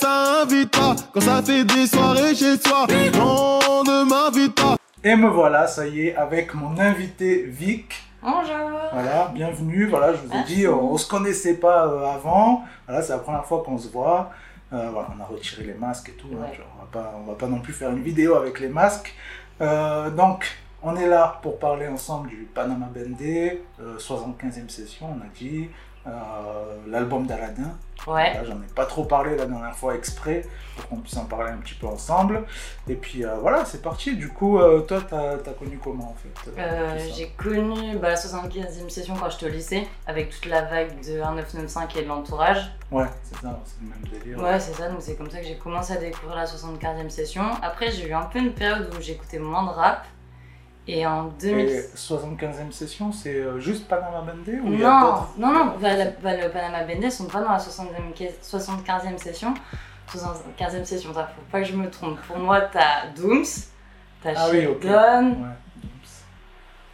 ça invite pas. Quand ça fait des soirées chez soi, non, ne m'invite pas. Et me voilà, ça y est, avec mon invité Vic. Bonjour. Voilà, bienvenue. Voilà, je vous ai Merci. dit, on, on se connaissait pas euh, avant. Voilà, c'est la première fois qu'on se voit. Euh, voilà, on a retiré les masques et tout. hein, genre, on va pas, on va pas non plus faire une vidéo avec les masques. Euh, donc, on est là pour parler ensemble du Panama Bendé, euh, 75e session, on a dit, l'album d'Aladin. Ouais. Voilà, J'en ai pas trop parlé la dernière fois exprès pour qu'on puisse en parler un petit peu ensemble. Et puis euh, voilà, c'est parti. Du coup, euh, toi, t'as as connu comment en fait euh, Euh, j'ai connu bah, la 75e session quand j'étais au lycée, avec toute la vague de 1995 et de l'entourage. Ouais, c'est ça, c'est le même délire. Ouais, c'est ça, donc c'est comme ça que j'ai commencé à découvrir la 75e session. Après, j'ai eu un peu une période où j'écoutais moins de rap. Et en 2000. Et 75e session, c'est euh, juste Panama Bandé ou il y a Non, non, non, bah, la- bah, le Panama Bendé sont pas dans la 75e, ca- 75e session. 75e session, t'as- faut pas que je me trompe. Pour moi, t'as Dooms, t'as Ah oui, ok. Sheldon, Ouais.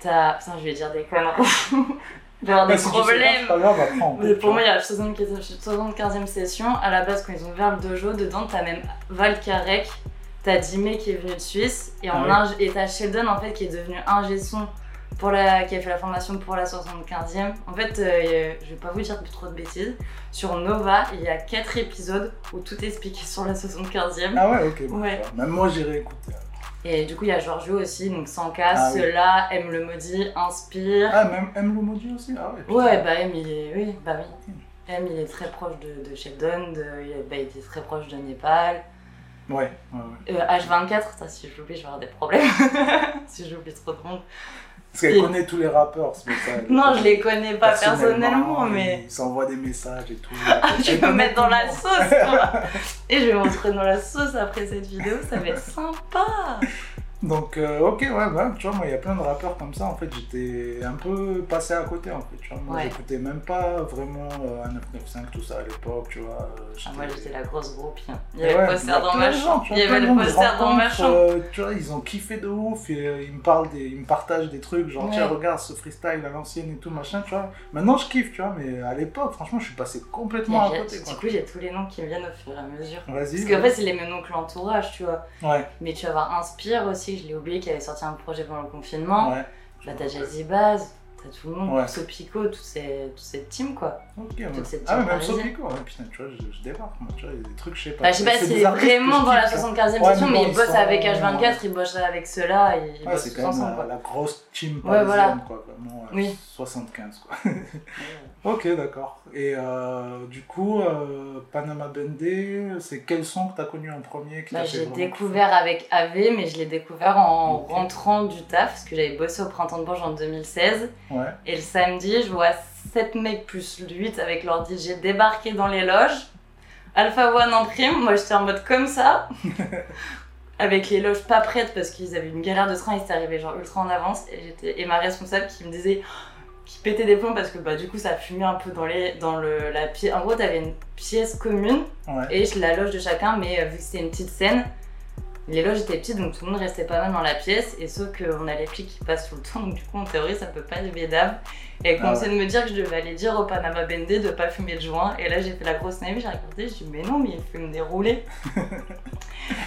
t'as. Putain, je vais dire des conneries. avoir Bah, des si problèmes. c'est pas grave, Mais pour moi, il y a la 75e, 75e session. À la base, quand ils ont ouvert le dojo, dedans, t'as même Val Karek, t'as Dime qui est venu de Suisse, et, en Ah et t'as Sheldon en fait qui est devenu ingé son pour la, qui a fait la formation pour la 75e. En fait, euh, je vais pas vous dire trop de bêtises. Sur Nova, il y a 4 épisodes où tout est expliqué sur la 75e. Ah ouais, ok. bon, Ouais. va. Même moi, j'irai écouter. Et du coup, il y a Giorgio aussi, donc sans cas, Ah oui. cela, aime le maudit, inspire. Ah, même M. le maudit aussi? Ah ouais. putain. Ouais, bah M, il est, oui, bah oui. M, il est très proche de, de Sheldon, de, il, est- bah, il très proche de Népal. Ouais, ouais, ouais. Euh, H24, ça, si je l'oublie, je vais avoir des problèmes. si j'oublie trop de monde. Parce qu'elle Et- connaît tous les rappeurs, ça. elle Non, je les connais pas personnellement, ils mais s'envoient des messages et tout. je vais me mettre dans la sauce, quoi. Et je vais m'entrer dans la sauce après cette vidéo, ça va être sympa. Donc, euh, ok, ouais, ouais, tu vois, moi, il y a plein de rappeurs comme ça, en fait, j'étais un peu passé à côté, en fait, tu vois. Moi, Ouais. j'écoutais même pas vraiment euh, un 995, tout ça à l'époque, tu vois. euh, Ah, moi, j'étais la grosse groupie. hein. Il y avait ouais, le poster il y a dans ma chambre. Il y avait le poster dans ma chambre. euh, tu vois, ils ont kiffé de ouf, et euh, ils me parlent des, ils me partagent des trucs, genre, Ouais. tiens, regarde ce freestyle à l'ancienne et tout, machin, tu vois. Maintenant, je kiffe, tu vois, mais à l'époque, franchement, je suis passé complètement à côté, Du coup, j'ai tous les noms qui me viennent au fur et à mesure. Parce qu'en fait, c'est les mêmes noms que l'entourage, tu vois. Ouais, Mais tu vas avoir Inspire aussi, je l'ai oublié, qui avait sorti un projet pendant le confinement. ouais. Bah, t'as Jazzy Baz, t'as tout le monde, Ouais. Sopico, toute, ces, toute cette team, quoi. Ok, ouais. Toute cette Ah, team mais même. Sopico, ouais, putain, tu vois, je, je débarque, moi, tu vois, il y a des trucs, je sais pas. Bah, je sais pas C'est vraiment dans la kiffe, hein. 75e Ouais, session, mais ils bosse sont- avec H24, il bosse avec ceux-là, ils Ouais, bossent c'est quand même ensemble, la, grosse team parisienne, quoi, vraiment, Oui. 75, quoi. ok, d'accord. Et euh, du coup, euh, Panama Bendé, c'est quel son que t'as connu en premier qui Bah, j'ai découvert avec AV, mais je l'ai découvert en Ok. rentrant du taf, parce que j'avais bossé au Printemps de Bourges en 2016. Ouais. Et le samedi, je vois 7 mecs plus 8 avec leur DJ débarquer dans les loges. Alpha One en prime, moi j'étais en mode comme ça. avec les loges pas prêtes parce qu'ils avaient une galère de train, ils étaient arrivés genre ultra en avance. Et, j'étais... et ma responsable qui me disait, qui pétait des plombs parce que bah, du coup ça fumait un peu dans, les... dans le... la pièce. En gros, t'avais une pièce commune Ouais. et la loge de chacun, mais euh, vu que c'était une petite scène, les loges étaient petites donc tout le monde restait pas mal dans la pièce et sauf qu'on a les flics qui passent tout le temps donc du coup en théorie ça peut pas lever d'âme. Et elle Ah commençait de me dire que je devais aller dire au Panama Bendé de pas fumer le joint et là j'ai fait la grosse naïve, j'ai regardé, j'ai dit mais non mais il fume des roulés.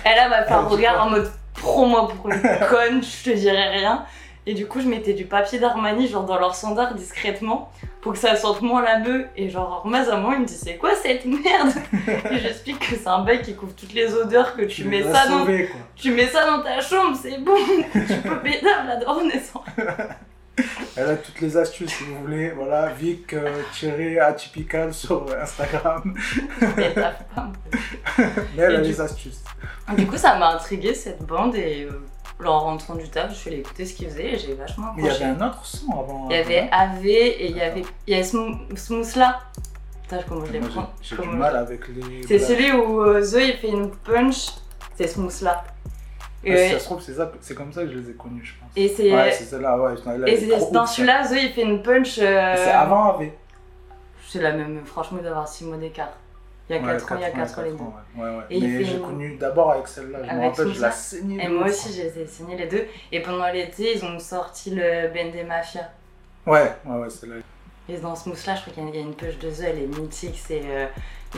elle là m'a fait un regard en mode prends-moi pour une conne, je te dirai rien. Et du coup je mettais du papier d'Armani genre dans leur standard discrètement pour que ça sente moins la bœuf et genre Maz à moi il me dit c'est quoi cette merde? Et j'explique que c'est un bail qui couvre toutes les odeurs que tu, mets ça dans quoi. tu mets ça dans ta chambre c'est bon tu peux pédale la renaissance Elle a toutes les astuces, si vous voulez. Voilà, Vic euh, tiré atypical sur Instagram. Ta femme. Mais elle Et a du- les astuces. Du coup, ça m'a intrigué cette bande et euh, en rentrant du taf, je suis allée écouter ce qu'ils faisaient et j'ai vachement Mais il y accroché. avait un autre son avant. Il y avait AV et il y avait, il y avait Smooth là. Putain, comment je prends j'ai- du mal avec les. C'est celui où euh, il fait une punch, c'est Smooth là. Et, Ah, si ça se trouve, c'est ça- c'est comme ça que je les ai connus, je pense. et c'est Ouais, c'est celle-là, ouais. et c'est- dans celui-là, Zoé il fait une punch. ça. euh, C'est avant AV. C'est la même, franchement, il doit y avoir 6 mois d'écart. Il y a Ouais, 4 ans, il y a 4 ans les deux. Et Mais j'ai connu d'abord avec celle-là. Je me rappelle, je la saignais. Et moi aussi, j'ai signé les deux. Et pendant l'été, ils ont sorti le Bendé Mafia. Ouais, ouais, ouais, celle-là. Et dans ce mousse là, je crois qu'il y a- une pêche de œufs, elle est mythique. C'est euh,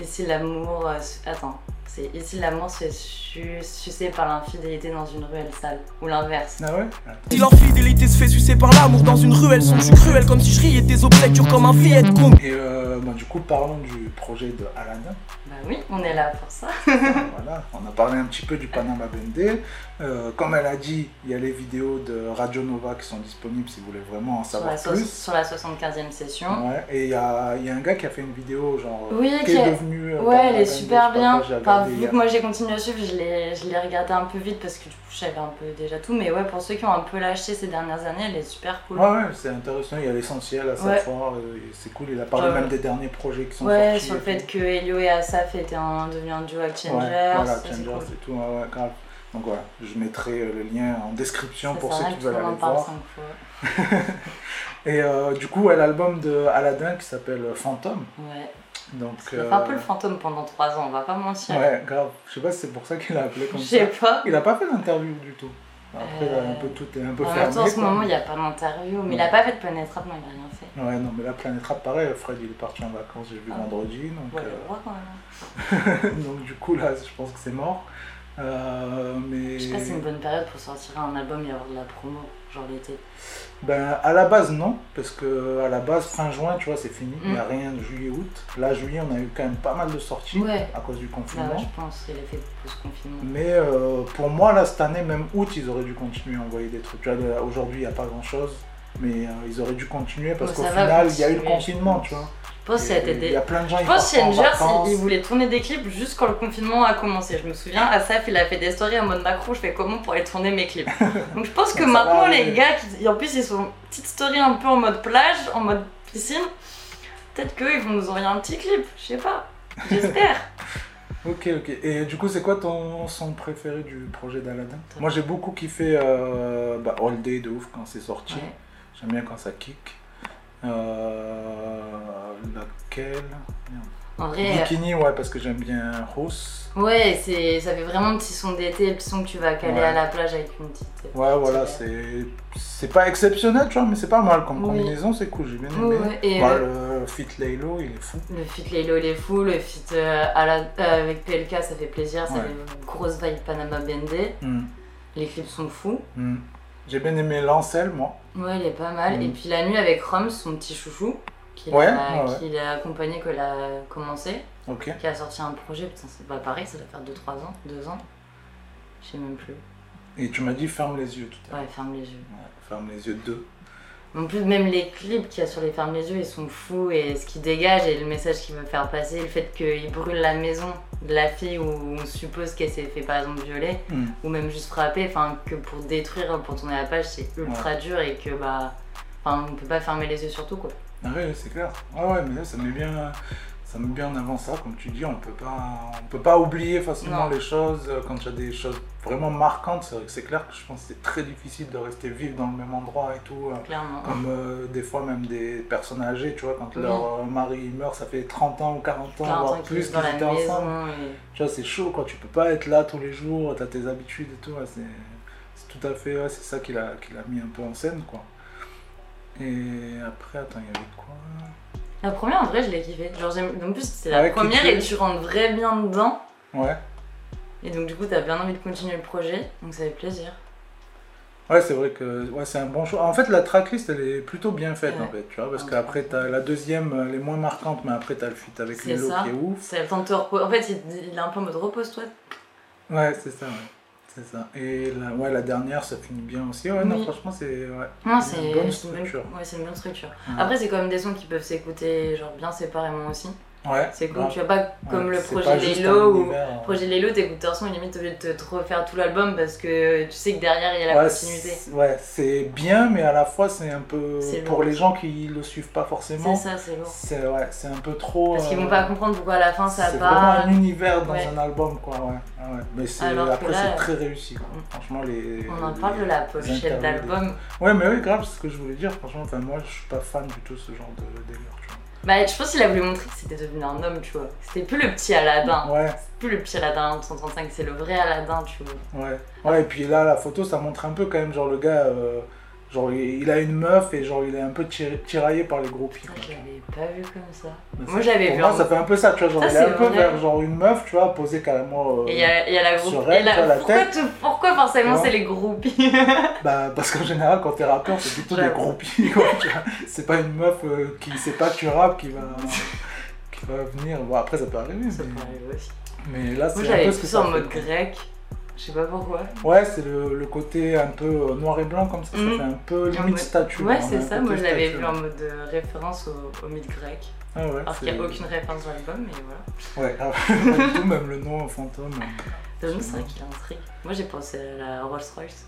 ici l'amour. euh, attends, C'est ici l'amour se fait su- sucer par l'infidélité dans une ruelle sale. Ou l'inverse. Ah ouais? Si leur fidélité se fait sucer par l'amour dans une ruelle, son jus cruel comme si je riais des obsèques durs comme un Fiat Koum. Et euh, bah, du coup, parlons du projet de Aladdin. Bah oui, on est là pour ça. voilà, on a parlé un petit peu du Panama Bende. Euh, comme elle a dit, il y a les vidéos de Radio Nova qui sont disponibles si vous voulez vraiment en Sur savoir la, so- plus. sur la 75e session. Ouais, et il y a, il y a un gars qui a fait une vidéo genre Oui, qui est est- devenu euh, Ouais, Panama elle est Bende, super je bien. Vu que moi j'ai continué à suivre, je l'ai, regardé un peu vite parce que du coup je savais un peu déjà tout. Mais ouais, pour ceux qui ont un peu lâché ces dernières années, elle est super cool. Ouais, ouais, c'est intéressant, il y a l'essentiel à Ouais. savoir, euh, c'est cool, il a parlé même des derniers projets qui sont Ouais, sur le fait que Elio et Asaf étaient un, devenus un duo avec Changers. Ouais, voilà, Changers et tout, ouais, grave. Donc voilà, je mettrai euh, le lien en description pour ceux qui veulent aller voir. cinq fois. Et euh, du coup, l'album de Aladdin qui s'appelle Phantom. Ouais. Donc, fait un peu euh, le fantôme pendant 3 ans, on va pas mentir. Ouais, grave. Je sais pas si c'est pour ça qu'il a appelé Je comme ça. sais pas. Il a pas fait d'interview du tout. Après, Euh, un peu tout est un peu En fermé. en ce quoi. moment, il n'y a pas d'interview. Mais il a pas fait de Planet Rap, non, il a rien fait. Ouais, non, mais la planète rap, pareil, Fred il est parti en vacances, j'ai vu Ah. vendredi, donc, Ouais, euh, le quand même. donc du coup là, je pense que c'est mort. Euh, mais Je sais pas si c'est une bonne période pour sortir un album et avoir de la promo, genre l'été. ben, à la base non, parce que à la base fin juin, tu vois, c'est fini, il n'y a Mm. rien de juillet-août. Là, juillet, on a eu quand même pas mal de sorties Ouais. à cause du Bah confinement. je pense, c'est l'effet post-confinement. Mais euh, pour moi, là, cette année, même août, ils auraient dû continuer à envoyer des trucs. Tu vois, là, aujourd'hui, il n'y a pas grand-chose, mais euh, ils auraient dû continuer parce Bon, qu'au final, il y a eu le confinement, tu vois. Je pense Il y des... a plein de gens, Je ils pense ils, ils voulaient tourner des clips juste quand le confinement a commencé. Je me souviens, Asaf, il a fait des stories en mode macro, je fais comment pour aller tourner mes clips. Donc je pense que maintenant, les gars, qui... et en plus, ils sont petite story un peu en mode plage, en mode piscine. Peut-être qu'eux, ils vont nous envoyer un petit clip, je sais pas. J'espère. Ok, ok. Et du coup, c'est quoi ton son préféré du projet d'Aladin? Moi, j'ai beaucoup kiffé euh, bah, All Day de ouf quand c'est sorti. Ouais. J'aime bien quand ça kick. Euh, laquelle. En vrai, Bikini, ouais, parce que j'aime bien Rose. ouais, c'est... ça fait vraiment petit son d'été, petit son que tu vas caler Ouais. à la plage avec une petite. Ouais, voilà, c'est c'est pas exceptionnel, tu vois, mais c'est pas mal comme Oui. combinaison, c'est cool, j'ai bien aimé. et, Bah, euh, le Fit Laylo, il est fou. Le feat Laylo il est fou, le feat euh, à la- euh, avec PLK ça fait plaisir, ça Ouais. fait une grosse vibe Panama Bende. Hmm, Les clips sont fous. hmm. J'ai bien aimé Lancel, moi. Ouais, il est pas mal. Mm. Et puis la nuit avec Rom, son petit chouchou, qu'il Ouais, a, ouais, a accompagné, qu'il a commencé, Ok. qui a sorti un projet, putain, c'est pas pareil, ça doit faire 2-3 ans, 2 ans. Je sais même plus. Et tu m'as dit ferme les yeux tout à l'heure. Ouais, ferme les yeux. Ouais, ferme les yeux 2. En plus, même les clips qu'il y a sur les fermes les yeux, ils sont fous et ce qu'il dégage et le message qu'il veut faire passer, le fait qu'il brûle la maison de la fille où on suppose qu'elle s'est fait par exemple violer. Hmm. ou même juste frapper, enfin que pour détruire, pour tourner la page, c'est ultra dur et que bah, on peut pas fermer les yeux sur tout quoi. Ah ouais, c'est clair. Ah ouais, mais là, ça met bien, ça met bien en avant ça, comme tu dis, on peut pas, on peut pas oublier facilement Non. les choses euh, quand il y a des choses vraiment marquantes. C'est vrai que c'est clair que je pense que c'est très difficile de rester vivre dans le même endroit et tout. euh, Clairement. Comme euh, des fois même des personnes âgées, tu vois, quand Oui. leur mari meurt, ça fait 30 ans ou 40 ans, 40 voire ans plus qu'ils étaient ensemble. et... Tu vois, c'est chaud, quoi. Tu peux pas être là tous les jours, t'as tes habitudes et tout. ouais, c'est, tout à fait, ouais, c'est ça qu'il a, qu'il a mis un peu en scène, quoi. Et après, attends, il y avait quoi? La première en vrai je l'ai kiffé. Genre. En plus c'est la Ouais, première et tu rentres vrai bien dedans. Ouais. Et donc du coup t'as bien envie de continuer le projet, donc ça fait plaisir. Ouais, c'est vrai que ouais, c'est un bon choix. En fait, la tracklist, elle est plutôt bien faite, Ouais. en fait, tu vois, parce Ouais. qu'après, t'as la deuxième, euh, elle est moins marquante, mais après, t'as le feat avec Lilo qui est ouf. C'est le temps de te reposer. En fait il, il est un peu en mode repose-toi. Ouais, c'est ça, ouais. C'est ça. Et la, ouais, la dernière, ça finit bien aussi. Ouais, non, franchement, c'est... Ouais. Une bonne structure. Ouais c'est une bonne structure. Après c'est quand même des sons qui peuvent s'écouter genre bien séparément aussi. Ouais. C'est cool, tu vois pas comme Ouais, le c'est projet un où univers, hein. projet Lelo, t'écoutes un son et limite t'es obligé de te refaire tout l'album parce que tu sais que derrière il y a la continuité. c'est- Ouais, c'est bien, mais à la fois, c'est un peu... C'est Pour les gens qui le suivent pas forcément, C'est ça, c'est lourd. c'est ouais, c'est un peu trop... Parce qu'ils euh, vont pas comprendre pourquoi à la fin ça C'est part. vraiment un univers dans un album, quoi, ouais. Ah. Mais c'est, après, c'est très réussi, quoi. Mm. Franchement, les... On en les- parle de la pochette d'album. Ouais, mais oui, grave, c'est ce que je voulais dire. Franchement, enfin, moi, je suis pas fan du tout de ce genre de délire, Bah, je pense qu'il a voulu montrer que c'était devenu un homme, tu vois. C'était plus le petit Aladdin. Ouais, Plus le petit Aladdin en 135, c'est le vrai Aladdin, tu vois. ouais. Ouais, et puis là, la photo, ça montre un peu quand même, genre, le gars... euh, Genre, il a une meuf et genre, il est un peu tir- tiraillé par les groupies. Ah, l'avais pas vu comme ça. Mais Moi, j'avais vu moi, en- ça fait un peu ça, tu vois. Genre, Ça, il est un peu vrai. vers genre une meuf, tu vois, posée carrément. euh, Et il y a, il y a la pourquoi, tête. pourquoi forcément c'est les groupies Bah, parce qu'en général, quand t'es rappeur, c'est plutôt des groupies, quoi. C'est pas une meuf euh, qui sait pas que tu rappes qui va, qui va venir. Bon, après, ça peut arriver, Ça mais, peut arriver aussi. mais là, Moi c'est un j'avais peu ce que plus ça en mode grec. Je sais pas pourquoi. Ouais, c'est le, le côté un peu euh, noir et blanc comme ça, ça fait un peu limite statue. Ouais, a c'est ça. Moi je l'avais vu en mode euh, référence au, au mythe grec. Ah ouais, Alors qu'il n'y a aucune référence dans l'album, mais voilà. Ouais, ah, du tout, même le nom fantôme. C'est vrai qu'il intrigue. Moi j'ai pensé à la Rolls Royce.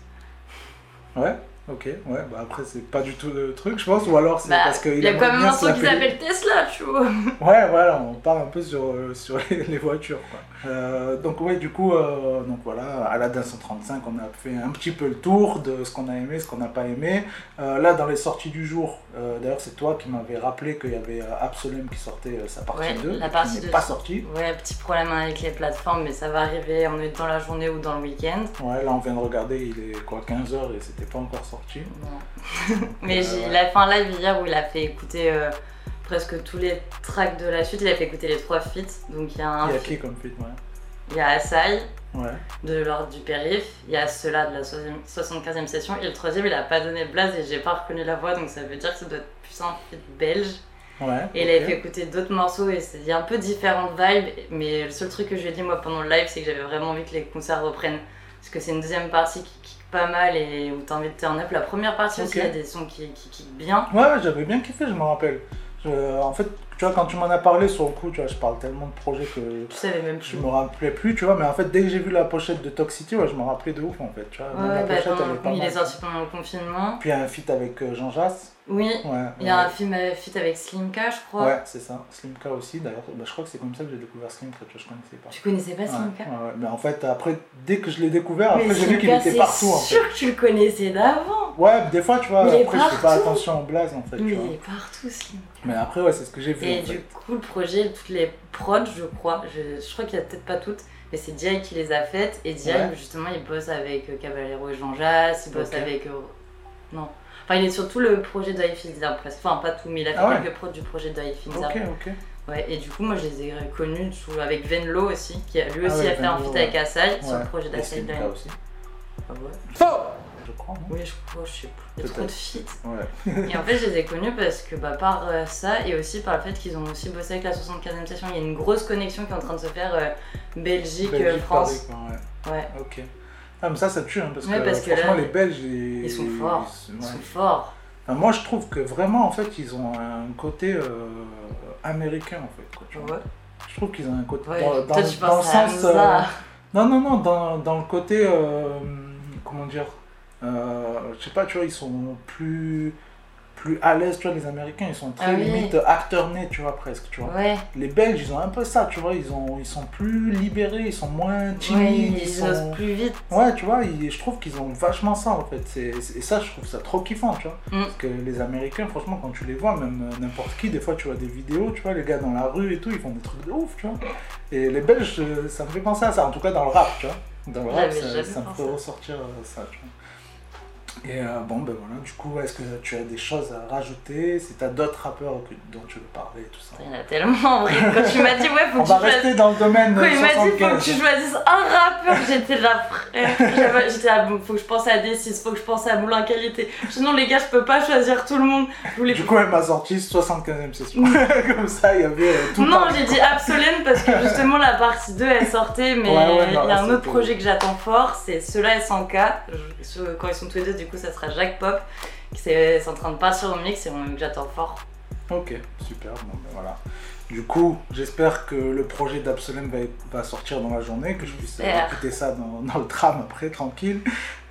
Ouais, ok, ouais, bah après c'est pas du tout le truc, je pense, ou alors c'est Bah, parce qu'il il y a quand même un morceau qui s'appelle Tesla, tu vois. Ouais, voilà, on part un peu sur, euh, sur les, les voitures. Quoi. Euh, donc, ouais, du coup, euh, donc voilà, à la 135, on a fait un petit peu le tour de ce qu'on a aimé, ce qu'on n'a pas aimé. Euh, là, dans les sorties du jour, d'ailleurs, c'est toi qui m'avais rappelé qu'il y avait Absolem qui sortait sa partie Ouais, 2, la qui partie n'est 2. pas sortie. Ouais, petit problème avec les plateformes, mais ça va arriver. On est dans la journée ou dans le week-end. Ouais, là, on vient de regarder, il est quoi, 15h et c'était pas encore sorti. Non. mais Euh, il a fait un live hier où il a fait écouter euh, presque tous les tracks de la suite. Il a fait écouter les trois feats. Donc il y a un Il y a qui comme feat, ouais. il y a Asai Ouais, de l'ordre du périph. Il y a ceux-là de la 75e session. Et le troisième, il a pas donné de blase et j'ai pas reconnu la voix. Donc ça veut dire que ça doit être plus un feat belge. ouais. Et il avait fait écouter d'autres morceaux et c'est il y a un peu différentes vibes. Mais le seul truc que je lui ai dit moi pendant le live, c'est que j'avais vraiment envie que les concerts reprennent. Parce que c'est une deuxième partie qui pas mal et où t'as envie de turn up. La première partie aussi, il y a des sons qui, qui bien. Ouais, ouais, j'avais bien kiffé, je me rappelle. Je- en fait, tu vois, quand tu m'en as parlé sur le coup, tu vois, je parle tellement de projets que Tu savais même je plus. me rappelais plus, tu vois, mais en fait, dès que j'ai vu la pochette de Toxicity, ouais, je me rappelais de ouf, en fait, tu vois. Ouais, Même ouais, la bah, pochette, pendant- elle est pas il mal. est sorti pendant le confinement. Puis il y a un feat avec euh, Jean Jass. Oui, Ouais, il y a ouais. un film euh, feat avec Slimka, je crois. Ouais, c'est ça. Slimka aussi, d'ailleurs. Bah, je crois que c'est comme ça que j'ai découvert Slimka, tu vois, je connaissais pas. Tu connaissais pas Slimka ouais. Mais en fait, après, dès que je l'ai découvert, Mais après, j'ai vu qu'il était c'est partout, en fait. sûr que tu le connaissais d'avant. Ouais, des fois, tu vois, est après, je fais pas partout. attention au blaze, en fait, Mais tu il est partout, Slimka. Mais après, ouais, c'est ce que j'ai vu, Et fait. du coup, le projet, toutes les prods, je crois, je, je crois qu'il y a peut-être pas toutes, mais c'est Diaye qui les a faites. Et Diaye, justement, il bosse avec euh, Caballero et Jean Jass, il bosse avec. euh, non. Enfin, il est sur tout le projet de Finzer presque. Enfin, pas tout, mais il a fait Ah ouais. quelques prods du projet de Finzer. Ok, ok. Ouais, et du coup, moi, je les ai connus sous- avec Venlo aussi, qui a, lui Ah aussi ouais, a fait un feat avec Asai sur le projet Et d'Asai Line. aussi. Ah ouais Je crois, non Oui, je crois, je sais plus. Il y a trop de feats. Ouais. Et en fait, je les ai connus parce que bah, par euh, ça et aussi par le fait qu'ils ont aussi bossé avec la 75e session. Il y a une grosse connexion qui est en train de se faire euh, Belgique, euh, Belgique, France. Paris, quoi, ouais. Ouais, Ok. Ah, mais ça, ça tue, hein, parce, Ouais, que, parce que franchement, là, les Belges, ils, ils sont forts. ils- ils ouais. sont forts. Enfin, moi, je trouve que vraiment, en fait, ils ont un côté euh, américain, en fait. quoi, tu vois. Ouais. Je trouve qu'ils ont un côté. Dans, dans- Toi, tu dans le penses à sens. Hamza. euh, non, non, non, dans, dans le côté. euh, comment dire Je sais pas, tu vois, ils sont plus. Plus à l'aise, tu vois, les Américains, ils sont très Ah oui. limite acteurs nés, tu vois, presque, tu vois. Ouais, Les Belges, ils ont un peu ça, tu vois, ils, ont, ils sont plus libérés, ils sont moins ouais, timides, ils, ils osent plus vite. Ouais, tu vois, ils- je trouve qu'ils ont vachement ça en fait. Et ça, je trouve ça trop kiffant, tu vois. Mm. Parce que les Américains, franchement, quand tu les vois, même euh, n'importe qui, des fois tu vois des vidéos, tu vois, les gars dans la rue et tout, ils font des trucs de ouf, tu vois. Et les Belges, euh, ça me fait penser à ça, en tout cas dans le rap, tu vois. Dans le rap, ça, ça me fait ressortir euh, ça, tu vois. Et euh, bon, ben voilà, du coup, est-ce que tu as des choses à rajouter? Si tu as d'autres rappeurs que- dont tu veux parler, tout ça. Il y en a tellement en vrai. Quand tu m'as dit, ouais, faut On que va tu fasses rester dans le domaine Quand il m'a dit faut que 75. tu choisisses un rappeur, j'étais là frère. J'étais là, faut que je pense à D6, faut que je pense à Moulin Qualité. Sinon les gars, je peux pas choisir tout le monde. Je voulais Du coup, elle m'a sorti 75ème session. Comme ça, il y avait euh, tout Non, j'ai dit Absolène parce que justement la partie 2 elle sortait, mais Ouais, ouais, il y a un autre projet que j'attends fort, c'est ceux-là SNK. Je- ceux- Quand ils sont tous les deux, du coup, ça sera Jacques Pop. qui c'est en train de partir au mix et on- que j'attends fort. Ok, super. Bon, ben voilà. Du coup, j'espère que le projet d'Absolem va, va sortir dans la journée, que je puisse écouter ça dans, dans le tram après, tranquille.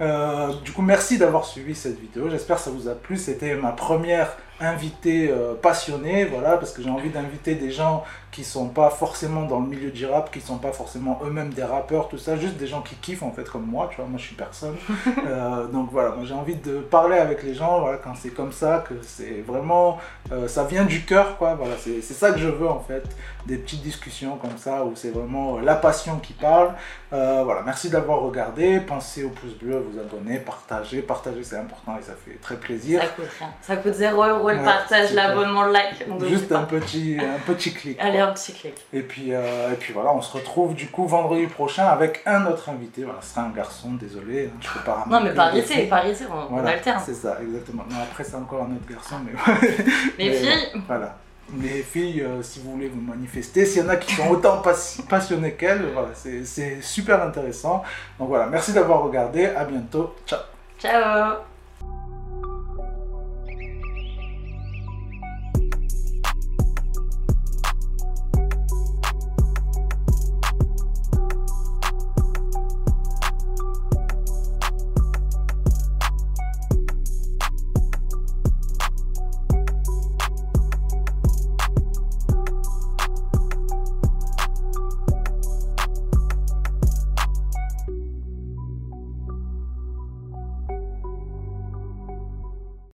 Euh, du coup, merci d'avoir suivi cette vidéo. J'espère que ça vous a plu. C'était ma première invitée euh, passionnée, voilà, parce que j'ai envie d'inviter des gens qui sont pas forcément dans le milieu du rap, qui sont pas forcément eux-mêmes des rappeurs, tout ça, juste des gens qui kiffent en fait comme moi, tu vois, moi je suis personne. Euh, donc voilà, j'ai envie de parler avec les gens, voilà, quand c'est comme ça, que c'est vraiment, ça vient du cœur, quoi, voilà, c'est c'est ça que je veux en fait, des petites discussions comme ça, où c'est vraiment la passion qui parle. Voilà, merci d'avoir regardé, pensez au pouce bleu, vous abonner, partagez, partager c'est important et ça fait très plaisir. Ça coûte rien. Ça coûte 0 euros le Ouais, partage, l'abonnement, le like. On Juste un petit, un petit clic. Allez, un petit clic. Et puis, euh, et puis voilà, on se retrouve du coup vendredi prochain avec un autre invité. Voilà, ce sera un garçon, désolé, hein, je peux pas ramener Non, mais par filles. par ici, on, alterne. c'est ça, exactement. Non, après, c'est encore un autre garçon, mais Les mais, filles, voilà. Les filles, euh, si vous voulez vous manifester, s'il y en a qui sont autant pas- passionnées qu'elles, voilà, c'est super intéressant. Donc voilà, merci d'avoir regardé, à bientôt, ciao ciao